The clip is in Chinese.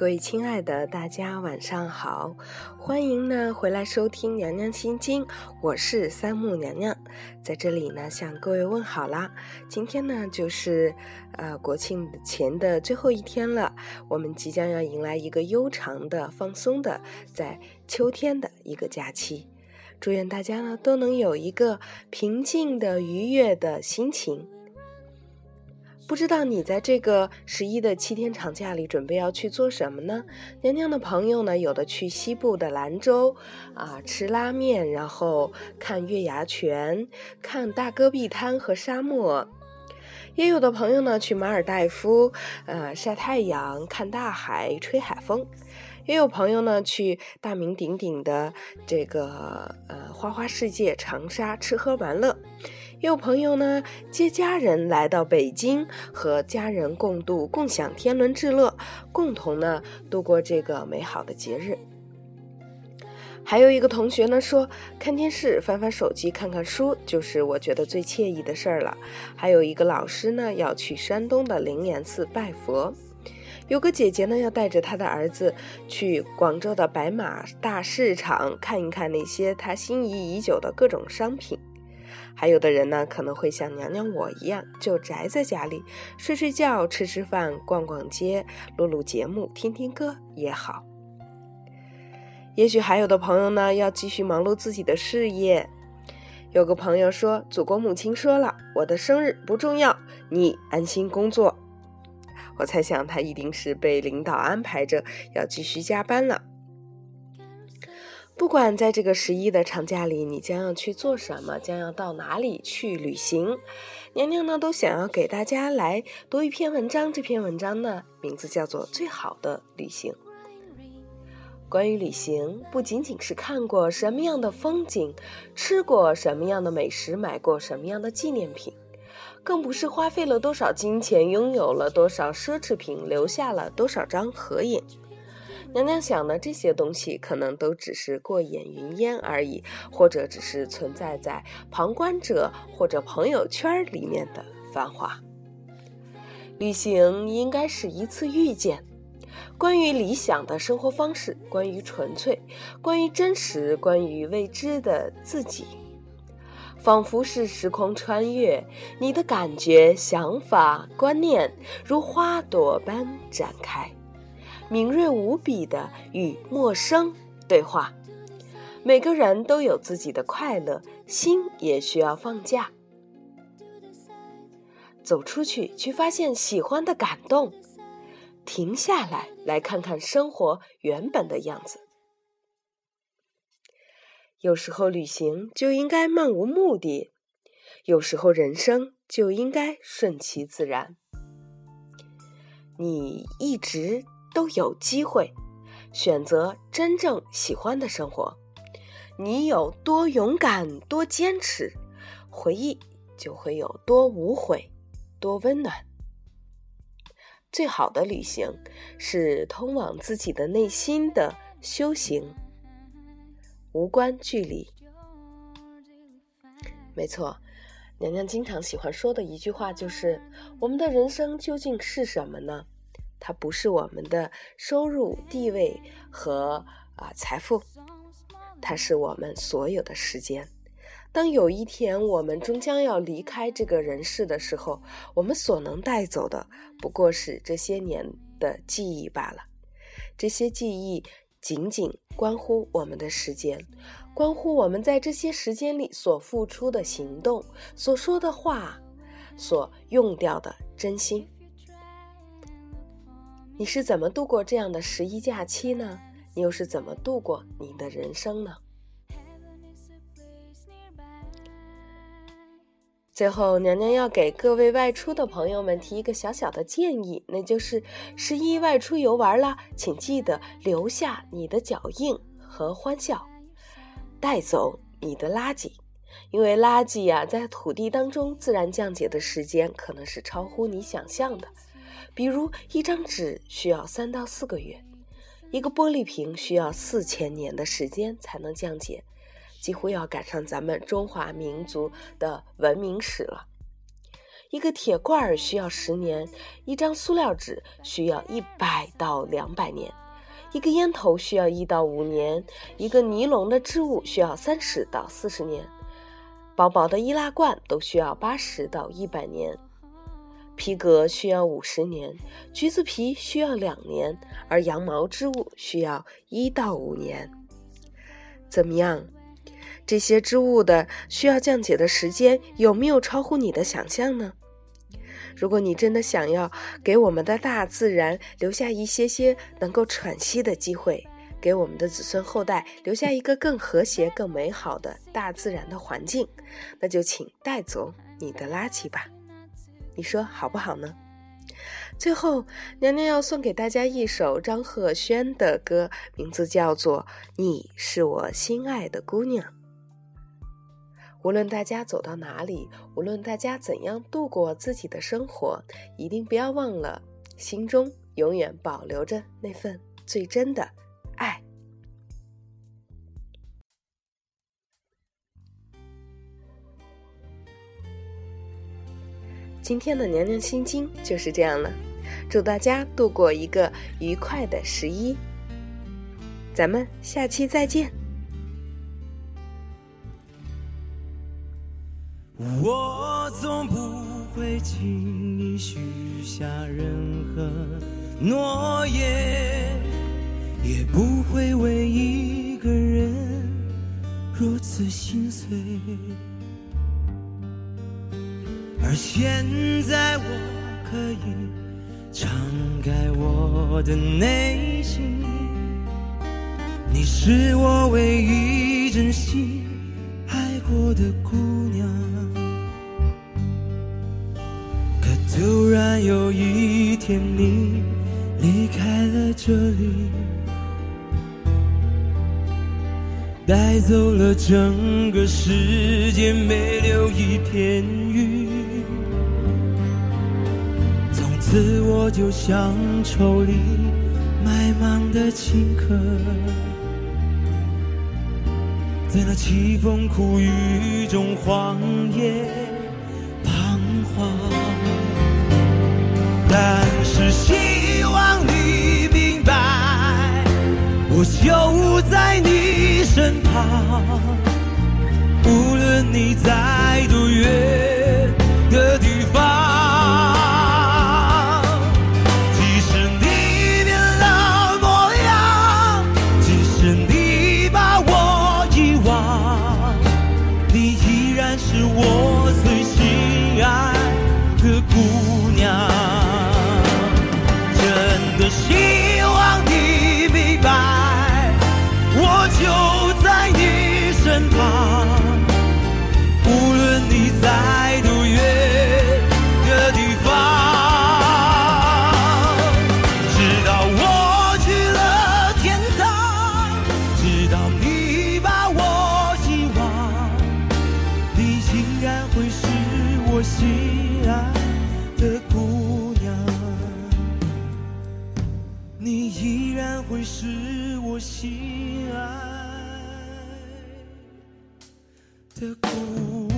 各位亲爱的大家晚上好，欢迎呢回来收听娘娘心经，我是三木娘娘，在这里呢向各位问好啦。今天呢就是呃国庆前的最后一天了，我们即将要迎来一个悠长的、放松的，在秋天的一个假期。祝愿大家呢都能有一个平静的、愉悦的心情。不知道你在这个十一的七天长假里准备要去做什么呢？娘娘的朋友呢，有的去西部的兰州啊吃拉面，然后看月牙泉，看大戈壁滩和沙漠；也有的朋友呢去马尔代夫，呃晒太阳、看大海、吹海风；也有朋友呢去大名鼎鼎的这个呃花花世界长沙吃喝玩乐。有朋友呢接家人来到北京，和家人共度、共享天伦之乐，共同呢度过这个美好的节日。还有一个同学呢说，看电视、翻翻手机、看看书，就是我觉得最惬意的事儿了。还有一个老师呢要去山东的灵岩寺拜佛，有个姐姐呢要带着她的儿子去广州的白马大市场看一看那些她心仪已久的各种商品。还有的人呢，可能会像娘娘我一样，就宅在家里睡睡觉、吃吃饭、逛逛街、录录节目、听听歌也好。也许还有的朋友呢，要继续忙碌自己的事业。有个朋友说：“祖国母亲说了，我的生日不重要，你安心工作。”我猜想他一定是被领导安排着要继续加班了。不管在这个十一的长假里，你将要去做什么，将要到哪里去旅行，娘娘呢都想要给大家来读一篇文章。这篇文章呢，名字叫做《最好的旅行》。关于旅行，不仅仅是看过什么样的风景，吃过什么样的美食，买过什么样的纪念品，更不是花费了多少金钱，拥有了多少奢侈品，留下了多少张合影。娘娘想的这些东西，可能都只是过眼云烟而已，或者只是存在在旁观者或者朋友圈里面的繁华。旅行应该是一次遇见，关于理想的生活方式，关于纯粹，关于真实，关于未知的自己，仿佛是时空穿越，你的感觉、想法、观念如花朵般展开。敏锐无比的与陌生对话，每个人都有自己的快乐，心也需要放假，走出去去发现喜欢的感动，停下来来看看生活原本的样子。有时候旅行就应该漫无目的，有时候人生就应该顺其自然。你一直。都有机会选择真正喜欢的生活。你有多勇敢，多坚持，回忆就会有多无悔，多温暖。最好的旅行是通往自己的内心的修行，无关距离。没错，娘娘经常喜欢说的一句话就是：“我们的人生究竟是什么呢？”它不是我们的收入、地位和啊财富，它是我们所有的时间。当有一天我们终将要离开这个人世的时候，我们所能带走的不过是这些年的记忆罢了。这些记忆仅仅关乎我们的时间，关乎我们在这些时间里所付出的行动、所说的话、所用掉的真心。你是怎么度过这样的十一假期呢？你又是怎么度过你的人生呢？最后，娘娘要给各位外出的朋友们提一个小小的建议，那就是十一外出游玩了，请记得留下你的脚印和欢笑，带走你的垃圾，因为垃圾呀，在土地当中自然降解的时间可能是超乎你想象的。比如，一张纸需要三到四个月，一个玻璃瓶需要四千年的时间才能降解，几乎要赶上咱们中华民族的文明史了。一个铁罐儿需要十年，一张塑料纸需要一百到两百年，一个烟头需要一到五年，一个尼龙的织物需要三十到四十年，薄薄的易拉罐都需要八十到一百年，皮革需要五十年，橘子皮需要两年，而羊毛织物需要一到五年。怎么样？这些织物的需要降解的时间有没有超乎你的想象呢？如果你真的想要给我们的大自然留下一些些能够喘息的机会，给我们的子孙后代留下一个更和谐、更美好的大自然的环境，那就请带走你的垃圾吧。你说好不好呢？最后，娘娘要送给大家一首张赫宣的歌，名字叫做《你是我心爱的姑娘》。无论大家走到哪里，无论大家怎样度过自己的生活，一定不要忘了，心中永远保留着那份最真的今天的娘娘心经就是这样了，祝大家度过一个愉快的十一，咱们下期再见。我总不会轻易许下任何诺言，也不会为一个人如此心碎。而现在我可以敞开我的内心，你是我唯一真心爱过的姑娘。可突然有一天，你离开了这里，带走了整个世界，没留一片云。从此我就像愁里埋芒的青稞，在那凄风苦雨中荒野彷徨。但是希望你明白，我就在你身旁，无论你在多远是我。会是我心爱的姑。